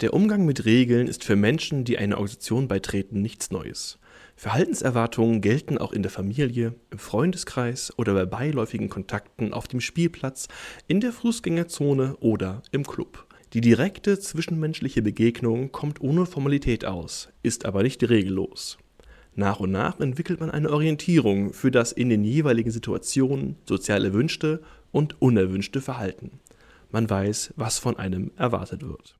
Der Umgang mit Regeln ist für Menschen, die einer Organisation beitreten, nichts Neues. Verhaltenserwartungen gelten auch in der Familie, im Freundeskreis oder bei beiläufigen Kontakten auf dem Spielplatz, in der Fußgängerzone oder im Club. Die direkte zwischenmenschliche Begegnung kommt ohne Formalität aus, ist aber nicht regellos. Nach und nach entwickelt man eine Orientierung für das in den jeweiligen Situationen sozial erwünschte und unerwünschte Verhalten. Man weiß, was von einem erwartet wird.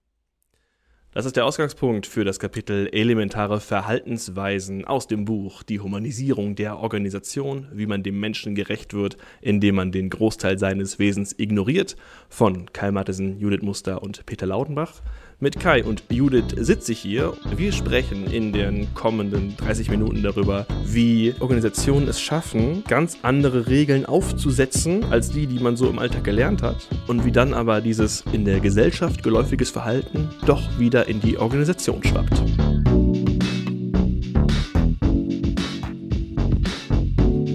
Das ist der Ausgangspunkt für das Kapitel Elementare Verhaltensweisen aus dem Buch Die Humanisierung der Organisation, wie man dem Menschen gerecht wird, indem man den Großteil seines Wesens ignoriert, von Kai Mattesen, Judith Muster und Peter Lautenbach. Mit Kai und Judith sitze ich hier. Wir sprechen in den kommenden 30 Minuten darüber, wie Organisationen es schaffen, ganz andere Regeln aufzusetzen, als die, die man so im Alltag gelernt hat. Und wie dann aber dieses in der Gesellschaft geläufiges Verhalten doch wieder in die Organisation schwappt.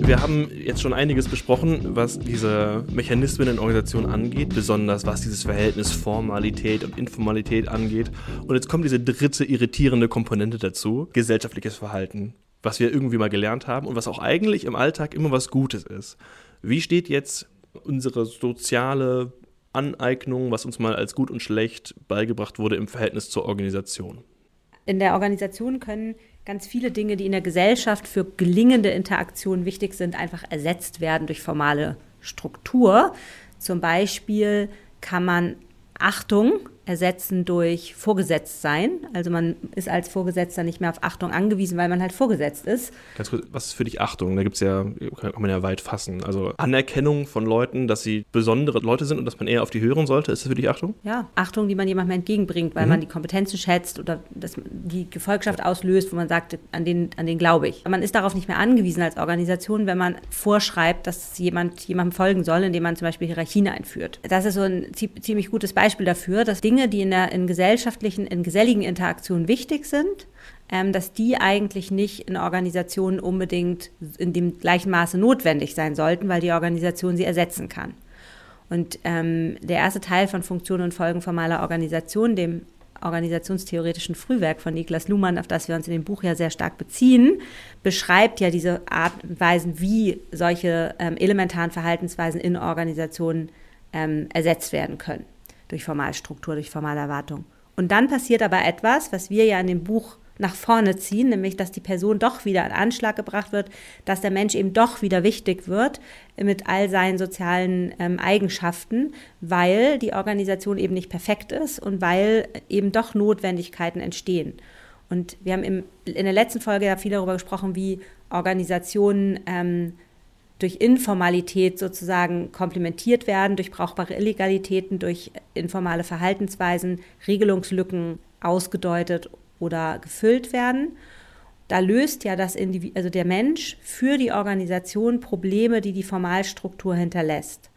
Wir haben jetzt schon einiges besprochen, was diese Mechanismen in Organisationen angeht, besonders was dieses Verhältnis Formalität und Informalität angeht. Und jetzt kommt diese dritte irritierende Komponente dazu, gesellschaftliches Verhalten, was wir irgendwie mal gelernt haben und was auch eigentlich im Alltag immer was Gutes ist. Wie steht jetzt unsere soziale Aneignung, was uns mal als gut und schlecht beigebracht wurde, im Verhältnis zur Organisation? In der Organisation können ganz viele Dinge, die in der Gesellschaft für gelingende Interaktion wichtig sind, einfach ersetzt werden durch formale Struktur. Zum Beispiel kann man Achtung ersetzen durch Vorgesetztsein. Also man ist als Vorgesetzter nicht mehr auf Achtung angewiesen, weil man halt vorgesetzt ist. Ganz kurz, was ist für dich Achtung? Da gibt es ja, kann man ja weit fassen. Also Anerkennung von Leuten, dass sie besondere Leute sind und dass man eher auf die hören sollte. Ist das für dich Achtung? Ja, Achtung, die man jemandem entgegenbringt, weil mhm. man die Kompetenzen schätzt oder dass die Gefolgschaft auslöst, wo man sagt, an den, an den glaube ich. Man ist darauf nicht mehr angewiesen als Organisation, wenn man vorschreibt, dass jemand jemandem folgen soll, indem man zum Beispiel Hierarchien einführt. Das ist so ein ziemlich gutes Beispiel dafür, dass Dinge Dinge, die in, der, in gesellschaftlichen, in geselligen Interaktionen wichtig sind, ähm, dass die eigentlich nicht in Organisationen unbedingt in dem gleichen Maße notwendig sein sollten, weil die Organisation sie ersetzen kann. Und ähm, der erste Teil von Funktionen und Folgen formaler Organisation, dem organisationstheoretischen Frühwerk von Niklas Luhmann, auf das wir uns in dem Buch ja sehr stark beziehen, beschreibt ja diese Art und Weisen, wie solche ähm, elementaren Verhaltensweisen in Organisationen ähm, ersetzt werden können durch Formalstruktur, durch formale Erwartung. Und dann passiert aber etwas, was wir ja in dem Buch nach vorne ziehen, nämlich dass die Person doch wieder in Anschlag gebracht wird, dass der Mensch eben doch wieder wichtig wird mit all seinen sozialen ähm, Eigenschaften, weil die Organisation eben nicht perfekt ist und weil eben doch Notwendigkeiten entstehen. Und wir haben im, in der letzten Folge ja viel darüber gesprochen, wie Organisationen ähm, durch Informalität sozusagen komplementiert werden, durch brauchbare Illegalitäten, durch informale Verhaltensweisen, Regelungslücken ausgedeutet oder gefüllt werden. Da löst ja das Individ also der Mensch für die Organisation Probleme, die die Formalstruktur hinterlässt.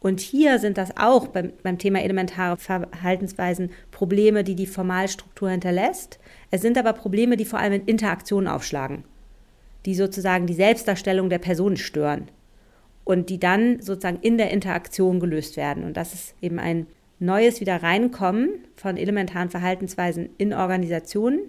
Und hier sind das auch beim, beim Thema elementare Verhaltensweisen Probleme, die die Formalstruktur hinterlässt. Es sind aber Probleme, die vor allem in Interaktionen aufschlagen die sozusagen die Selbstdarstellung der Person stören und die dann sozusagen in der Interaktion gelöst werden. Und das ist eben ein neues Wiederreinkommen von elementaren Verhaltensweisen in Organisationen,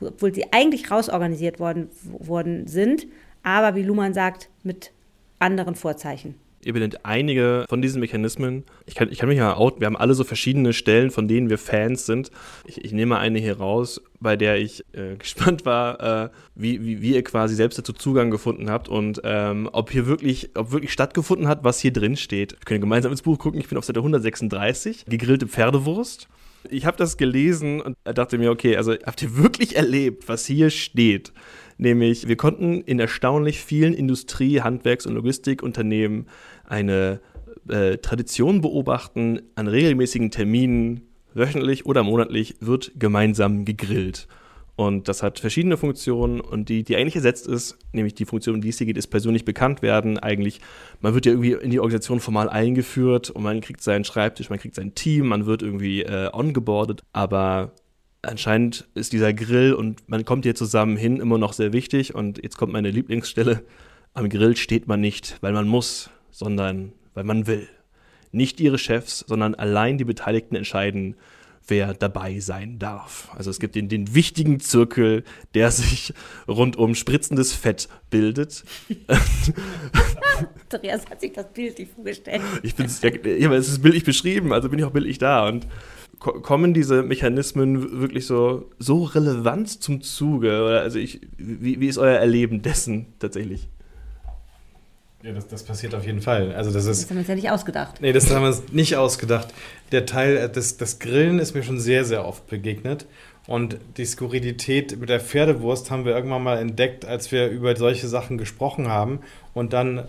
obwohl sie eigentlich rausorganisiert worden, worden sind, aber wie Luhmann sagt, mit anderen Vorzeichen benennt einige von diesen Mechanismen. Ich kann, ich kann mich ja out, wir haben alle so verschiedene Stellen, von denen wir Fans sind. Ich, ich nehme eine hier raus, bei der ich äh, gespannt war, äh, wie, wie, wie ihr quasi selbst dazu Zugang gefunden habt und ähm, ob hier wirklich, ob wirklich stattgefunden hat, was hier drin steht. Wir können gemeinsam ins Buch gucken. Ich bin auf Seite 136, gegrillte Pferdewurst. Ich habe das gelesen und dachte mir, okay, also habt ihr wirklich erlebt, was hier steht? Nämlich, wir konnten in erstaunlich vielen Industrie-, Handwerks- und Logistikunternehmen eine äh, Tradition beobachten. An regelmäßigen Terminen, wöchentlich oder monatlich, wird gemeinsam gegrillt. Und das hat verschiedene Funktionen und die, die eigentlich ersetzt ist, nämlich die Funktion, um die es hier geht, ist persönlich bekannt werden. Eigentlich, man wird ja irgendwie in die Organisation formal eingeführt und man kriegt seinen Schreibtisch, man kriegt sein Team, man wird irgendwie äh, ongeboardet, aber anscheinend ist dieser Grill und man kommt hier zusammen hin immer noch sehr wichtig. Und jetzt kommt meine Lieblingsstelle. Am Grill steht man nicht, weil man muss, sondern weil man will. Nicht ihre Chefs, sondern allein die Beteiligten entscheiden, wer dabei sein darf. Also es gibt den, den wichtigen Zirkel, der sich rund um spritzendes Fett bildet. Andreas hat sich das bildlich vorgestellt. Ich bin ja, es ist bildlich beschrieben, also bin ich auch bildlich da und kommen diese Mechanismen wirklich so, so relevant zum Zuge? Oder also ich, wie, wie ist euer Erleben dessen tatsächlich? Ja, das, das passiert auf jeden Fall. Also das, ist, das haben wir uns ja nicht ausgedacht. Nee, das haben wir uns nicht ausgedacht. Der Teil, äh, das, das Grillen ist mir schon sehr, sehr oft begegnet. Und die Skurrilität mit der Pferdewurst haben wir irgendwann mal entdeckt, als wir über solche Sachen gesprochen haben und dann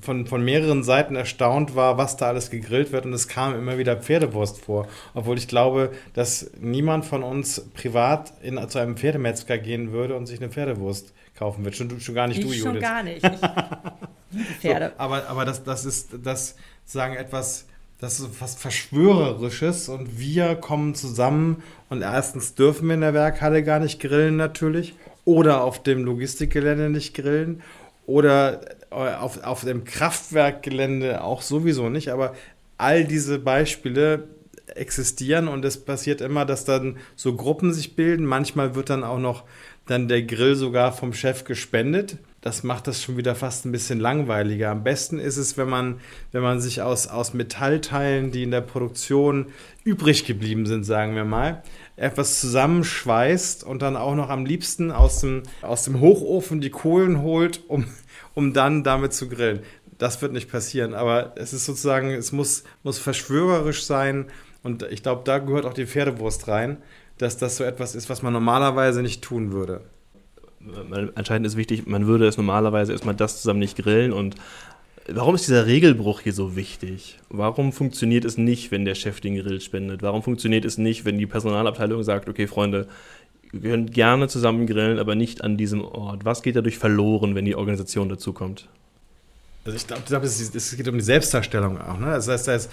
von, von mehreren Seiten erstaunt war, was da alles gegrillt wird. Und es kam immer wieder Pferdewurst vor. Obwohl ich glaube, dass niemand von uns privat in, zu einem Pferdemetzger gehen würde und sich eine Pferdewurst kaufen wird. Schon, schon gar nicht ich du, Judith. Schon gar nicht. Pferde. So, aber aber das, das ist das sagen etwas, das ist fast Verschwörerisches und wir kommen zusammen und erstens dürfen wir in der Werkhalle gar nicht grillen natürlich oder auf dem Logistikgelände nicht grillen oder äh, auf, auf dem Kraftwerkgelände auch sowieso nicht, aber all diese Beispiele existieren und es passiert immer, dass dann so Gruppen sich bilden. Manchmal wird dann auch noch dann der Grill sogar vom Chef gespendet. Das macht das schon wieder fast ein bisschen langweiliger. Am besten ist es, wenn man, wenn man sich aus, aus Metallteilen, die in der Produktion übrig geblieben sind, sagen wir mal, etwas zusammenschweißt und dann auch noch am liebsten aus dem, aus dem Hochofen die Kohlen holt, um, um dann damit zu grillen. Das wird nicht passieren, aber es ist sozusagen, es muss, muss verschwörerisch sein und ich glaube, da gehört auch die Pferdewurst rein dass das so etwas ist, was man normalerweise nicht tun würde. Anscheinend ist wichtig, man würde es normalerweise erstmal das zusammen nicht grillen und Warum ist dieser Regelbruch hier so wichtig? Warum funktioniert es nicht, wenn der Chef den Grill spendet? Warum funktioniert es nicht, wenn die Personalabteilung sagt, okay, Freunde, wir können gerne zusammen grillen, aber nicht an diesem Ort? Was geht dadurch verloren, wenn die Organisation dazukommt? Also ich glaube, glaub, es, geht um die Selbstdarstellung auch. Ne? Das heißt, das,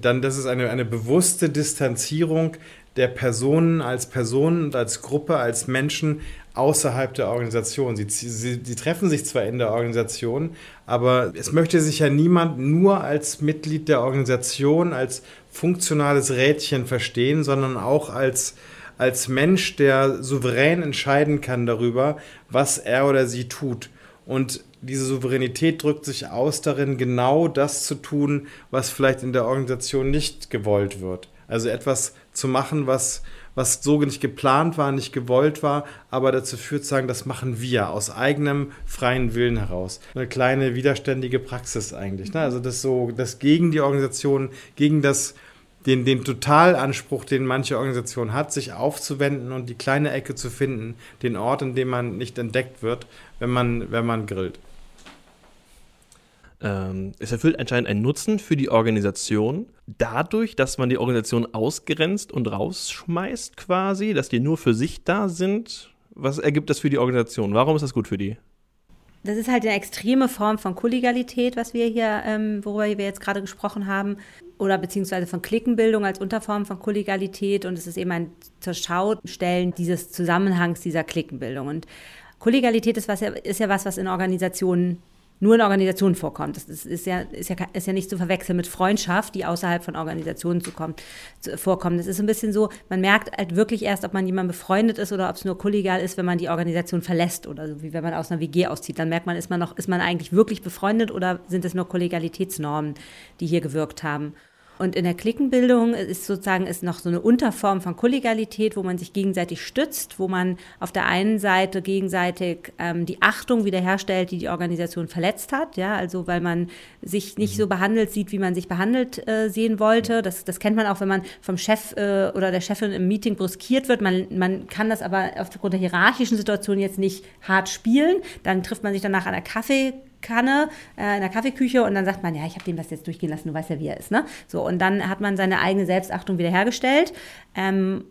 dann, das ist eine, eine bewusste Distanzierung der Personen als Personen und als Gruppe, als Menschen außerhalb der Organisation. Sie, sie, sie, treffen sich zwar in der Organisation, aber es möchte sich ja niemand nur als Mitglied der Organisation, als funktionales Rädchen verstehen, sondern auch als, als Mensch, der souverän entscheiden kann darüber, was er oder sie tut. Und diese Souveränität drückt sich aus darin, genau das zu tun, was vielleicht in der Organisation nicht gewollt wird. Also etwas zu machen, was, was so nicht geplant war, nicht gewollt war, aber dazu führt, zu sagen, das machen wir aus eigenem freien Willen heraus. Eine kleine widerständige Praxis eigentlich. Ne? Also das so, das gegen die Organisation, gegen das, den, den Totalanspruch, den manche Organisation hat, sich aufzuwenden und die kleine Ecke zu finden, den Ort, in dem man nicht entdeckt wird, wenn man, wenn man grillt. Ähm, es erfüllt anscheinend einen Nutzen für die Organisation, dadurch, dass man die Organisation ausgrenzt und rausschmeißt quasi, dass die nur für sich da sind. Was ergibt das für die Organisation? Warum ist das gut für die? Das ist halt eine extreme Form von Kollegialität, was wir hier, ähm, worüber wir jetzt gerade gesprochen haben, oder beziehungsweise von Klickenbildung als Unterform von Kollegialität. Und es ist eben ein zur dieses Zusammenhangs dieser Klickenbildung. Und Kollegialität ist, was ist ja was, was in Organisationen nur in Organisationen vorkommt. Das ist, ist, ja, ist, ja, ist ja nicht zu verwechseln mit Freundschaft, die außerhalb von Organisationen zu kommen, zu, vorkommt. Das ist ein bisschen so, man merkt halt wirklich erst, ob man jemand befreundet ist oder ob es nur kollegial ist, wenn man die Organisation verlässt oder so, wie wenn man aus einer WG auszieht. Dann merkt man, ist man noch, ist man eigentlich wirklich befreundet oder sind es nur Kollegialitätsnormen, die hier gewirkt haben? Und in der Klickenbildung ist sozusagen ist noch so eine Unterform von Kollegialität, wo man sich gegenseitig stützt, wo man auf der einen Seite gegenseitig ähm, die Achtung wiederherstellt, die die Organisation verletzt hat, ja, also weil man sich nicht so behandelt sieht, wie man sich behandelt äh, sehen wollte. Das, das kennt man auch, wenn man vom Chef äh, oder der Chefin im Meeting brüskiert wird. Man, man kann das aber aufgrund der hierarchischen Situation jetzt nicht hart spielen. Dann trifft man sich danach an der Kaffee Kanne äh, in der Kaffeeküche und dann sagt man, ja, ich habe dem das jetzt durchgehen lassen, du weißt ja, wie er ist. Ne? So, und dann hat man seine eigene Selbstachtung wiederhergestellt. Ähm,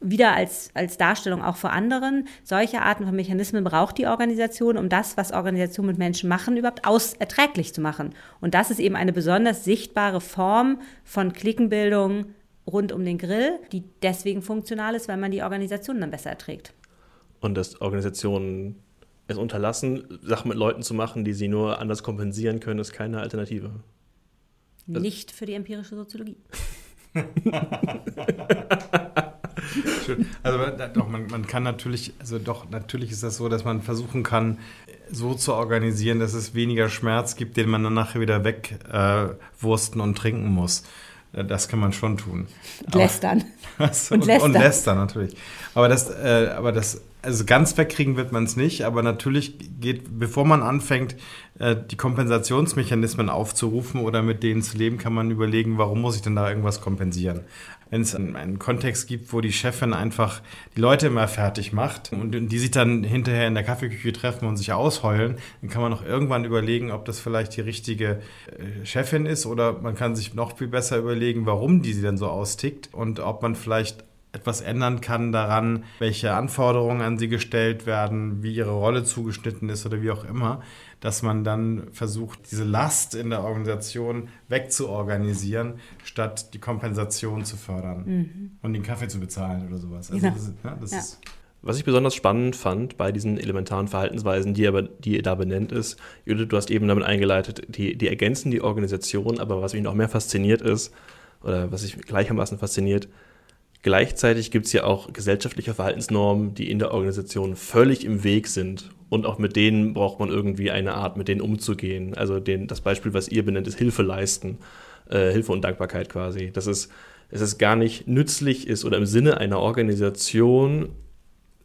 wieder als, als Darstellung auch vor anderen. Solche Arten von Mechanismen braucht die Organisation, um das, was Organisationen mit Menschen machen, überhaupt aus erträglich zu machen. Und das ist eben eine besonders sichtbare Form von Klickenbildung rund um den Grill, die deswegen funktional ist, weil man die Organisation dann besser erträgt. Und dass Organisationen es unterlassen, Sachen mit Leuten zu machen, die sie nur anders kompensieren können, ist keine Alternative. Also Nicht für die empirische Soziologie. Schön. Also doch, man, man kann natürlich, also doch, natürlich ist das so, dass man versuchen kann, so zu organisieren, dass es weniger Schmerz gibt, den man dann nachher wieder wegwursten äh, und trinken muss. Äh, das kann man schon tun. Lästern. Aber, und, lästern. Und lästern natürlich. Aber das, äh, aber das, also ganz wegkriegen wird man es nicht, aber natürlich geht, bevor man anfängt, äh, die Kompensationsmechanismen aufzurufen oder mit denen zu leben, kann man überlegen, warum muss ich denn da irgendwas kompensieren? Wenn es einen Kontext gibt, wo die Chefin einfach die Leute immer fertig macht und die sich dann hinterher in der Kaffeeküche treffen und sich ausheulen, dann kann man noch irgendwann überlegen, ob das vielleicht die richtige äh, Chefin ist oder man kann sich noch viel besser überlegen, warum die sie denn so austickt und ob man vielleicht etwas ändern kann daran, welche Anforderungen an sie gestellt werden, wie ihre Rolle zugeschnitten ist oder wie auch immer dass man dann versucht, diese Last in der Organisation wegzuorganisieren, statt die Kompensation zu fördern mhm. und den Kaffee zu bezahlen oder sowas. Also ja. das, ja, das ja. ist was ich besonders spannend fand bei diesen elementaren Verhaltensweisen, die, aber, die ihr da benennt, ist, Judith, du hast eben damit eingeleitet, die, die ergänzen die Organisation, aber was mich noch mehr fasziniert ist, oder was mich gleichermaßen fasziniert, gleichzeitig gibt es ja auch gesellschaftliche Verhaltensnormen, die in der Organisation völlig im Weg sind und auch mit denen braucht man irgendwie eine Art, mit denen umzugehen. Also den, das Beispiel, was ihr benennt, ist Hilfe leisten, äh, Hilfe und Dankbarkeit quasi. Dass es, dass es gar nicht nützlich ist oder im Sinne einer Organisation,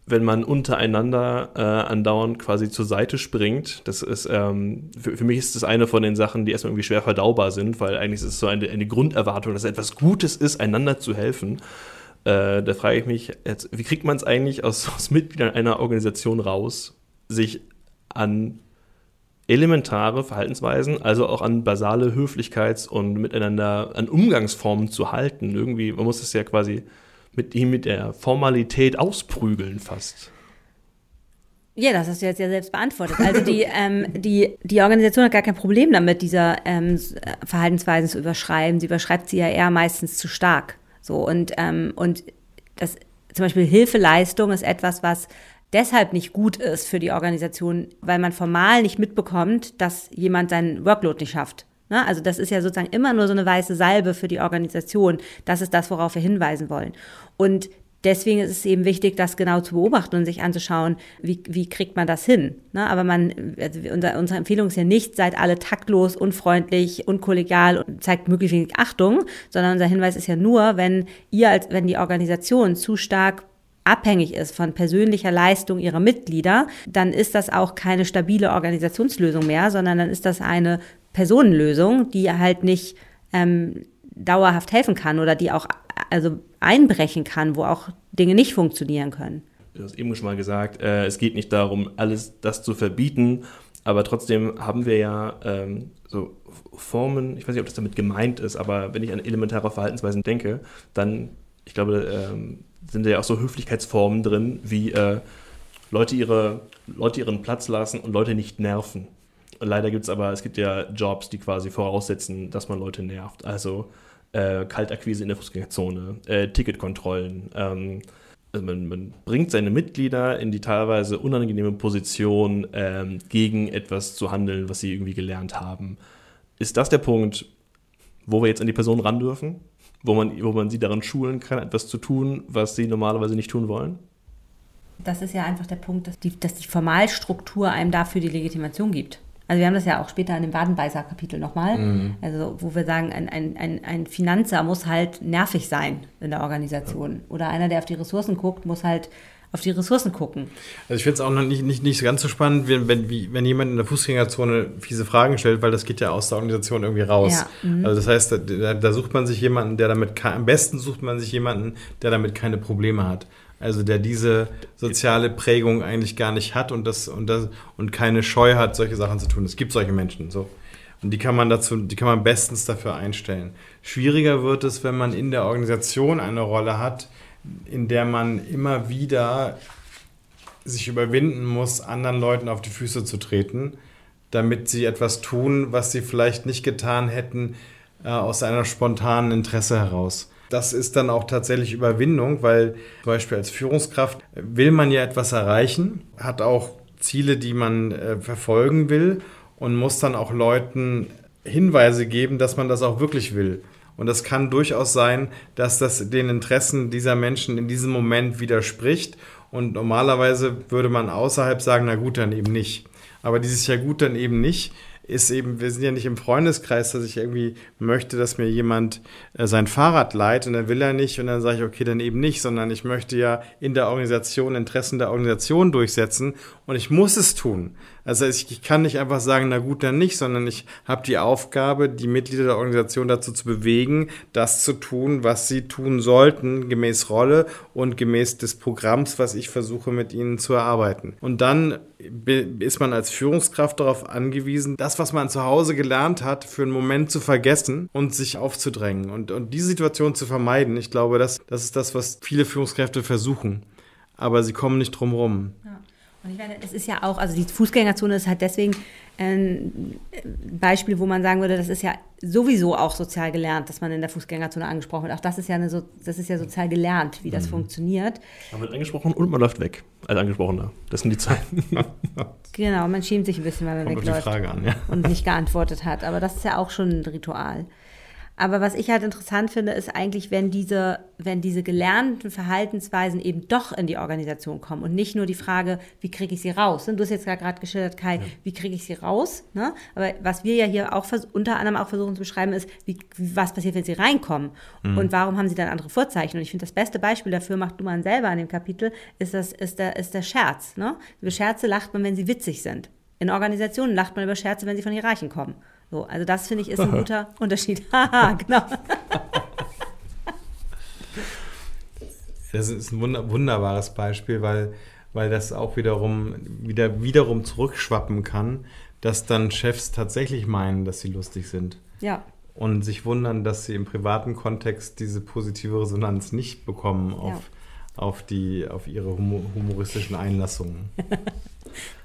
wenn man untereinander äh, andauernd quasi zur Seite springt. Das ist, ähm, für, für, mich ist das eine von den Sachen, die erstmal irgendwie schwer verdaubar sind, weil eigentlich ist es so eine, eine Grunderwartung, dass etwas Gutes ist, einander zu helfen. Äh, da frage ich mich, jetzt, wie kriegt man es eigentlich aus, aus Mitgliedern einer Organisation raus, sich an elementare Verhaltensweisen, also auch an basale Höflichkeits- und miteinander, an Umgangsformen zu halten. Irgendwie, man muss es ja quasi mit ihm mit der Formalität ausprügeln fast. Ja, das hast du jetzt ja selbst beantwortet. Also die, ähm, die, die Organisation hat gar kein Problem damit, diese ähm, Verhaltensweisen zu überschreiben. Sie überschreibt sie ja eher meistens zu stark. So und, ähm, und das zum Beispiel Hilfeleistung ist etwas, was deshalb nicht gut ist für die Organisation, weil man formal nicht mitbekommt, dass jemand seinen Workload nicht schafft. Ne? Also das ist ja sozusagen immer nur so eine weiße Salbe für die Organisation. Das ist das, worauf wir hinweisen wollen. Und deswegen ist es eben wichtig, das genau zu beobachten und sich anzuschauen, wie, wie kriegt man das hin. Ne? Aber man, also unser, unsere Empfehlung ist ja nicht, seid alle taktlos, unfreundlich, unkollegial und zeigt möglichst wenig Achtung, sondern unser Hinweis ist ja nur, wenn ihr als, wenn die Organisation zu stark abhängig ist von persönlicher Leistung ihrer Mitglieder, dann ist das auch keine stabile Organisationslösung mehr, sondern dann ist das eine Personenlösung, die halt nicht ähm, dauerhaft helfen kann oder die auch also einbrechen kann, wo auch Dinge nicht funktionieren können. Du hast eben schon mal gesagt, äh, es geht nicht darum, alles das zu verbieten, aber trotzdem haben wir ja ähm, so Formen, ich weiß nicht, ob das damit gemeint ist, aber wenn ich an elementare Verhaltensweisen denke, dann, ich glaube, ähm, sind ja auch so Höflichkeitsformen drin, wie äh, Leute, ihre, Leute ihren Platz lassen und Leute nicht nerven. Und leider gibt es aber, es gibt ja Jobs, die quasi voraussetzen, dass man Leute nervt. Also äh, Kaltakquise in der Fußgängerzone, äh, Ticketkontrollen. Ähm, also man, man, bringt seine Mitglieder in die teilweise unangenehme Position, ähm, gegen etwas zu handeln, was sie irgendwie gelernt haben. Ist das der Punkt, wo wir jetzt an die Person ran dürfen? wo man, wo man sie daran schulen kann, etwas zu tun, was sie normalerweise nicht tun wollen? Das ist ja einfach der Punkt, dass die, dass die Formalstruktur einem dafür die Legitimation gibt. Also wir haben das ja auch später in dem Wadenbeißer-Kapitel nochmal, mhm. also wo wir sagen, ein, ein, ein, ein Finanzer muss halt nervig sein in der Organisation. Oder einer, der auf die Ressourcen guckt, muss halt auf die Ressourcen gucken. Also ich finde es auch noch nicht, nicht, nicht ganz so spannend, wenn, wenn, wie, wenn jemand in der Fußgängerzone fiese Fragen stellt, weil das geht ja aus der Organisation irgendwie raus. Ja, mhm. also das heißt, da, da, sucht man sich jemanden, der damit, am besten sucht man sich jemanden, der damit keine Probleme hat. Also der diese soziale Prägung eigentlich gar nicht hat und das und das und keine Scheu hat, solche Sachen zu tun. Es gibt solche Menschen so. Und die kann man dazu, die kann man bestens dafür einstellen. Schwieriger wird es, wenn man in der Organisation eine Rolle hat, in der man immer wieder sich überwinden muss, anderen Leuten auf die Füße zu treten, damit sie etwas tun, was sie vielleicht nicht getan hätten äh, aus einer spontanen Interesse heraus. Das ist dann auch tatsächlich Überwindung, weil zum Beispiel als Führungskraft will man ja etwas erreichen, hat auch Ziele, die man äh, verfolgen will und muss dann auch Leuten Hinweise geben, dass man das auch wirklich will. Und das kann durchaus sein, dass das den Interessen dieser Menschen in diesem Moment widerspricht. Und normalerweise würde man außerhalb sagen, na gut, dann eben nicht. Aber dieses ja gut, dann eben nicht ist eben, wir sind ja nicht im Freundeskreis, dass ich irgendwie möchte, dass mir jemand äh, sein Fahrrad leiht und dann will er nicht und dann sage ich, okay, dann eben nicht, sondern ich möchte ja in der Organisation Interessen der Organisation durchsetzen und ich muss es tun. Also ich, ich kann nicht einfach sagen, na gut, dann nicht, sondern ich habe die Aufgabe, die Mitglieder der Organisation dazu zu bewegen, das zu tun, was sie tun sollten, gemäß Rolle und gemäß des Programms, was ich versuche mit ihnen zu erarbeiten. Und dann ist man als Führungskraft darauf angewiesen, das, was man zu Hause gelernt hat, für einen Moment zu vergessen und sich aufzudrängen und, und diese Situation zu vermeiden. Ich glaube, das, das ist das, was viele Führungskräfte versuchen. Aber sie kommen nicht drum rum. Und ich meine, es ist ja auch, also die Fußgängerzone ist halt deswegen ein Beispiel, wo man sagen würde, das ist ja sowieso auch sozial gelernt, dass man in der Fußgängerzone angesprochen wird. Auch das ist ja, eine so, das ist ja sozial gelernt, wie das mhm. funktioniert. Man wird angesprochen und man läuft weg als Angesprochener. Das sind die Zeiten. genau, man schämt sich ein bisschen, weil man Kommt wegläuft an, ja. und nicht geantwortet hat. Aber das ist ja auch schon ein Ritual. Aber was ich halt interessant finde, ist eigentlich, wenn diese, wenn diese gelernten Verhaltensweisen eben doch in die Organisation kommen und nicht nur die Frage, wie kriege ich sie raus? Du hast jetzt gerade geschildert, Kai, ja. wie kriege ich sie raus? Ne? Aber was wir ja hier auch unter anderem auch versuchen zu beschreiben, ist, wie, was passiert, wenn sie reinkommen? Mhm. Und warum haben sie dann andere Vorzeichen? Und ich finde, das beste Beispiel dafür, macht du mal selber an dem Kapitel, ist, das, ist, der, ist der Scherz. Ne? Über Scherze lacht man, wenn sie witzig sind. In Organisationen lacht man über Scherze, wenn sie von Hierarchen kommen. So, also das finde ich ist ein guter Unterschied. Haha, genau. Das ist ein wunderbares Beispiel, weil, weil das auch wiederum, wieder, wiederum zurückschwappen kann, dass dann Chefs tatsächlich meinen, dass sie lustig sind. Ja. Und sich wundern, dass sie im privaten Kontext diese positive Resonanz nicht bekommen auf, ja. auf, die, auf ihre humoristischen Einlassungen.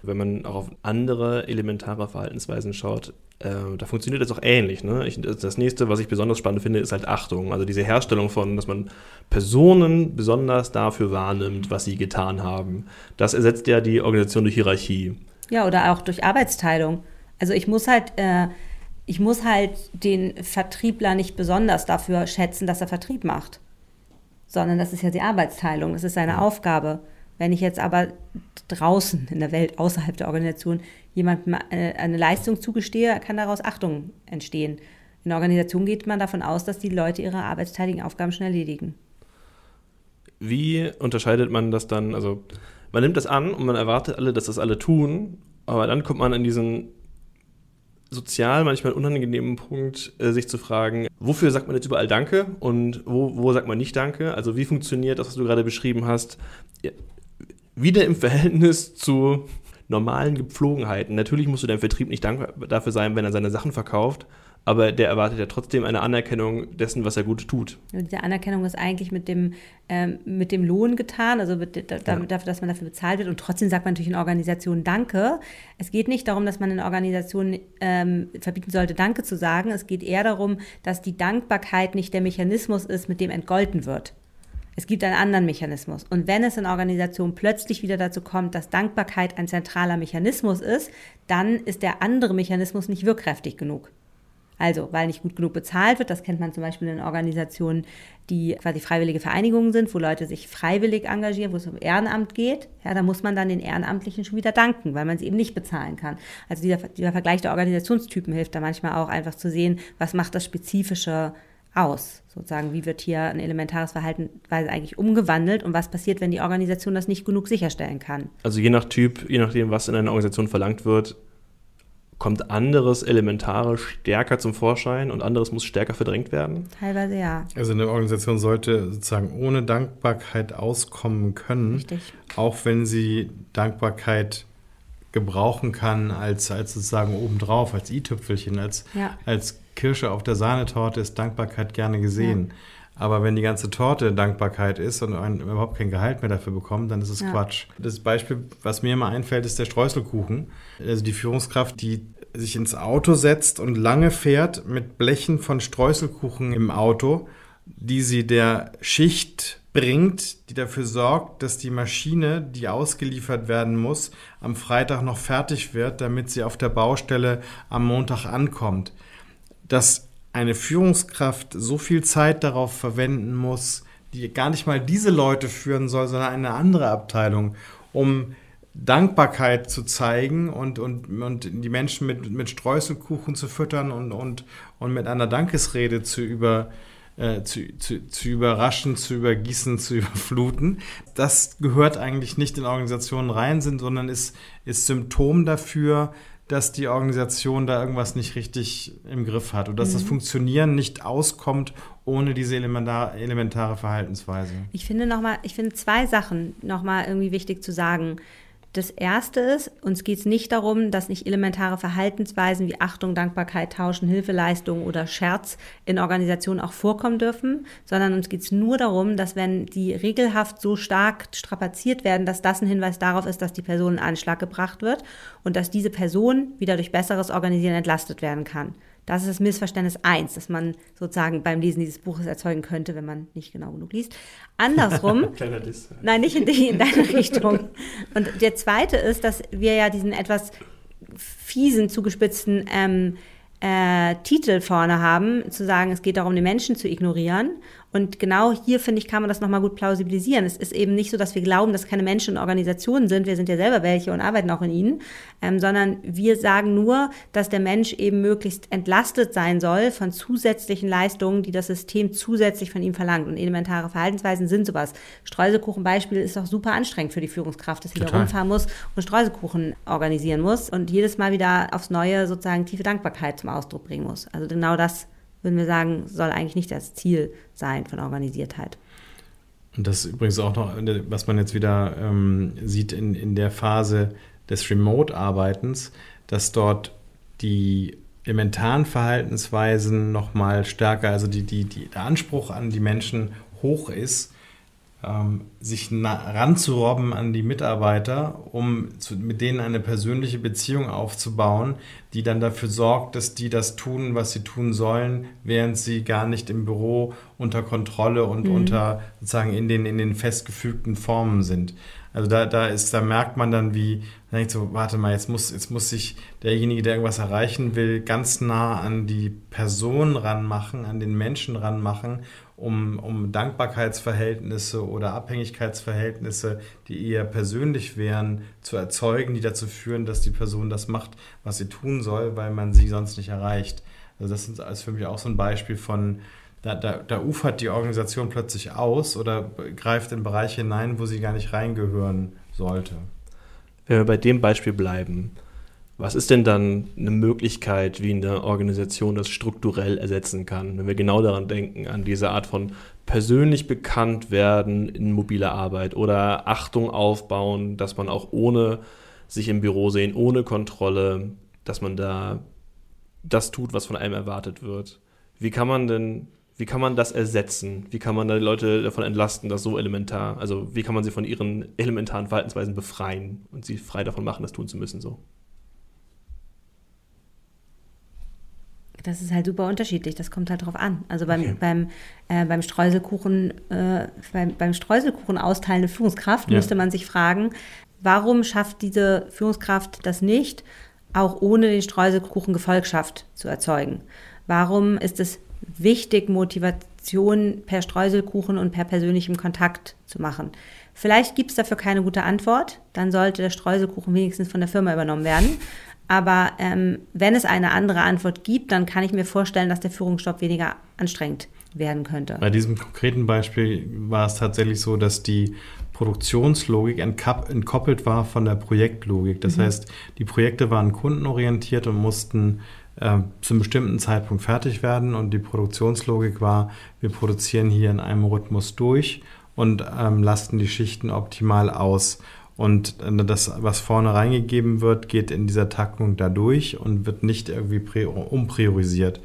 Wenn man auch auf andere elementare Verhaltensweisen schaut, äh, da funktioniert das auch ähnlich. Ne? Ich, das nächste, was ich besonders spannend finde, ist halt Achtung. Also diese Herstellung von, dass man Personen besonders dafür wahrnimmt, was sie getan haben. Das ersetzt ja die Organisation durch Hierarchie. Ja, oder auch durch Arbeitsteilung. Also ich muss halt, äh, ich muss halt den Vertriebler nicht besonders dafür schätzen, dass er Vertrieb macht. Sondern das ist ja die Arbeitsteilung, das ist seine ja. Aufgabe. Wenn ich jetzt aber draußen in der Welt, außerhalb der Organisation, jemandem eine, eine Leistung zugestehe, kann daraus Achtung entstehen. In der Organisation geht man davon aus, dass die Leute ihre arbeitsteiligen Aufgaben schon erledigen. Wie unterscheidet man das dann? Also, man nimmt das an und man erwartet alle, dass das alle tun, aber dann kommt man an diesen sozial manchmal unangenehmen Punkt, äh, sich zu fragen, wofür sagt man jetzt überall Danke und wo, wo sagt man nicht Danke? Also wie funktioniert das, was du gerade beschrieben hast? Wieder im Verhältnis zu normalen Gepflogenheiten. Natürlich musst du deinem Vertrieb nicht dankbar dafür sein, wenn er seine Sachen verkauft, aber der erwartet ja trotzdem eine Anerkennung dessen, was er gut tut. Und diese Anerkennung ist eigentlich mit dem, ähm, mit dem Lohn getan, also mit, da, ja. dafür, dass man dafür bezahlt wird. Und trotzdem sagt man natürlich in Organisationen Danke. Es geht nicht darum, dass man in Organisationen ähm, verbieten sollte, Danke zu sagen. Es geht eher darum, dass die Dankbarkeit nicht der Mechanismus ist, mit dem entgolten wird. Es gibt einen anderen Mechanismus. Und wenn es in Organisationen plötzlich wieder dazu kommt, dass Dankbarkeit ein zentraler Mechanismus ist, dann ist der andere Mechanismus nicht wirkkräftig genug. Also, weil nicht gut genug bezahlt wird, das kennt man zum Beispiel in Organisationen, die quasi freiwillige Vereinigungen sind, wo Leute sich freiwillig engagieren, wo es um Ehrenamt geht. Ja, da muss man dann den Ehrenamtlichen schon wieder danken, weil man sie eben nicht bezahlen kann. Also dieser, dieser Vergleich der Organisationstypen hilft da manchmal auch einfach zu sehen, was macht das spezifische aus? Sozusagen, wie wird hier ein elementares Verhaltensweise eigentlich umgewandelt und was passiert, wenn die Organisation das nicht genug sicherstellen kann? Also je nach Typ, je nachdem, was in einer Organisation verlangt wird, kommt anderes Elementare stärker zum Vorschein und anderes muss stärker verdrängt werden? Teilweise ja. Also eine Organisation sollte sozusagen ohne Dankbarkeit auskommen können, Richtig. auch wenn sie Dankbarkeit gebrauchen kann als, als sozusagen obendrauf, als i-Tüpfelchen, als, ja. als Kirsche auf der Sahnetorte ist Dankbarkeit gerne gesehen. Ja. Aber wenn die ganze Torte Dankbarkeit ist und man überhaupt kein Gehalt mehr dafür bekommt, dann ist es ja. Quatsch. Das Beispiel, was mir immer einfällt, ist der Streuselkuchen. Also die Führungskraft, die sich ins Auto setzt und lange fährt mit Blechen von Streuselkuchen im Auto, die sie der Schicht bringt, die dafür sorgt, dass die Maschine, die ausgeliefert werden muss, am Freitag noch fertig wird, damit sie auf der Baustelle am Montag ankommt. Das eine Führungskraft so viel Zeit darauf verwenden muss, die gar nicht mal diese Leute führen soll, sondern eine andere Abteilung, um Dankbarkeit zu zeigen und, und, und die Menschen mit, mit Streuselkuchen zu füttern und, und, und mit einer Dankesrede zu, über, äh, zu, zu, zu überraschen, zu übergießen, zu überfluten. Das gehört eigentlich nicht in Organisationen rein, sondern ist, ist Symptom dafür, dass die Organisation da irgendwas nicht richtig im Griff hat und dass mhm. das Funktionieren nicht auskommt ohne diese elementar, elementare Verhaltensweise. Ich finde noch mal, ich finde zwei Sachen nochmal irgendwie wichtig zu sagen. Das erste ist, uns geht es nicht darum, dass nicht elementare Verhaltensweisen wie Achtung, Dankbarkeit, Tauschen, Hilfeleistung oder Scherz in Organisationen auch vorkommen dürfen, sondern uns geht es nur darum, dass wenn die regelhaft so stark strapaziert werden, dass das ein Hinweis darauf ist, dass die Person in Anschlag gebracht wird und dass diese Person wieder durch besseres Organisieren entlastet werden kann. Das ist das Missverständnis eins, das man sozusagen beim Lesen dieses Buches erzeugen könnte, wenn man nicht genau genug liest. Andersrum. Kleiner Diss. Nein, nicht in, die, in deine Richtung. Und der zweite ist, dass wir ja diesen etwas fiesen, zugespitzten ähm, äh, Titel vorne haben, zu sagen, es geht darum, den Menschen zu ignorieren. Und genau hier, finde ich, kann man das nochmal gut plausibilisieren. Es ist eben nicht so, dass wir glauben, dass keine Menschen und Organisationen sind. Wir sind ja selber welche und arbeiten auch in ihnen. Ähm, sondern wir sagen nur, dass der Mensch eben möglichst entlastet sein soll von zusätzlichen Leistungen, die das System zusätzlich von ihm verlangt. Und elementare Verhaltensweisen sind sowas. Streuselkuchenbeispiel ist auch super anstrengend für die Führungskraft, dass sie da rumfahren muss und Streuselkuchen organisieren muss und jedes Mal wieder aufs Neue sozusagen tiefe Dankbarkeit zum Ausdruck bringen muss. Also genau das würden wir sagen, soll eigentlich nicht das Ziel sein von Organisiertheit. Und das ist übrigens auch noch, was man jetzt wieder ähm, sieht in, in der Phase des Remote-Arbeitens, dass dort die elementaren Verhaltensweisen noch mal stärker, also die, die, die, der Anspruch an die Menschen hoch ist, ähm, sich ranzurobben an die Mitarbeiter, um zu, mit denen eine persönliche Beziehung aufzubauen, die dann dafür sorgt, dass die das tun, was sie tun sollen, während sie gar nicht im Büro unter Kontrolle und mhm. unter sozusagen in den, in den festgefügten Formen sind. Also da, da ist, da merkt man dann, wie, man denkt so, warte mal, jetzt muss, jetzt muss sich derjenige, der irgendwas erreichen will, ganz nah an die Person ranmachen, an den Menschen ranmachen um, um Dankbarkeitsverhältnisse oder Abhängigkeitsverhältnisse, die eher persönlich wären, zu erzeugen, die dazu führen, dass die Person das macht, was sie tun soll, weil man sie sonst nicht erreicht. Also das ist für mich auch so ein Beispiel von, da, da, da ufert die Organisation plötzlich aus oder greift in Bereiche hinein, wo sie gar nicht reingehören sollte. Wenn wir bei dem Beispiel bleiben, was ist denn dann eine Möglichkeit, wie eine Organisation das strukturell ersetzen kann, wenn wir genau daran denken, an diese Art von persönlich bekannt werden in mobiler Arbeit oder Achtung aufbauen, dass man auch ohne sich im Büro sehen, ohne Kontrolle, dass man da das tut, was von einem erwartet wird. Wie kann man denn, wie kann man das ersetzen? Wie kann man da die Leute davon entlasten, das so elementar, also wie kann man sie von ihren elementaren Verhaltensweisen befreien und sie frei davon machen, das tun zu müssen so? Das ist halt super unterschiedlich, das kommt halt drauf an. Also beim, okay. beim, äh, beim Streuselkuchen, äh, beim, beim Streuselkuchen austeilende Führungskraft ja. müsste man sich fragen, warum schafft diese Führungskraft das nicht, auch ohne den Streuselkuchen Gefolgschaft zu erzeugen? Warum ist es wichtig, Motivation per Streuselkuchen und per persönlichem Kontakt zu machen? Vielleicht gibt es dafür keine gute Antwort, dann sollte der Streuselkuchen wenigstens von der Firma übernommen werden. Aber ähm, wenn es eine andere Antwort gibt, dann kann ich mir vorstellen, dass der Führungsstopp weniger anstrengend werden könnte. Bei diesem konkreten Beispiel war es tatsächlich so, dass die Produktionslogik entkoppelt war von der Projektlogik. Das mhm. heißt, die Projekte waren kundenorientiert und mussten äh, zu einem bestimmten Zeitpunkt fertig werden und die Produktionslogik war, wir produzieren hier in einem Rhythmus durch und ähm, lasten die Schichten optimal aus. Und das, was vorne reingegeben wird, geht in dieser Taktung dadurch und wird nicht irgendwie umpriorisiert.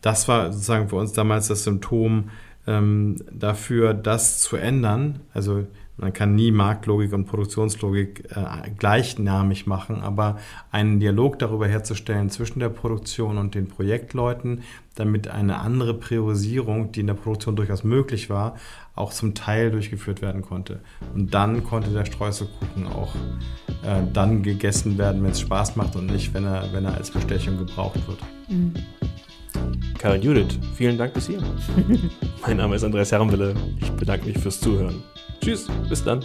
Das war sozusagen für uns damals das Symptom ähm, dafür, das zu ändern. Also man kann nie Marktlogik und Produktionslogik äh, gleichnamig machen, aber einen Dialog darüber herzustellen zwischen der Produktion und den Projektleuten, damit eine andere Priorisierung, die in der Produktion durchaus möglich war, auch zum Teil durchgeführt werden konnte. Und dann konnte der Streuselkuchen auch äh, dann gegessen werden, wenn es Spaß macht und nicht, wenn er, wenn er als Bestechung gebraucht wird. Mhm. Karin Judith, vielen Dank bis hier. mein Name ist Andreas Herrenwille. Ich bedanke mich fürs Zuhören. Tschüss, bis dann.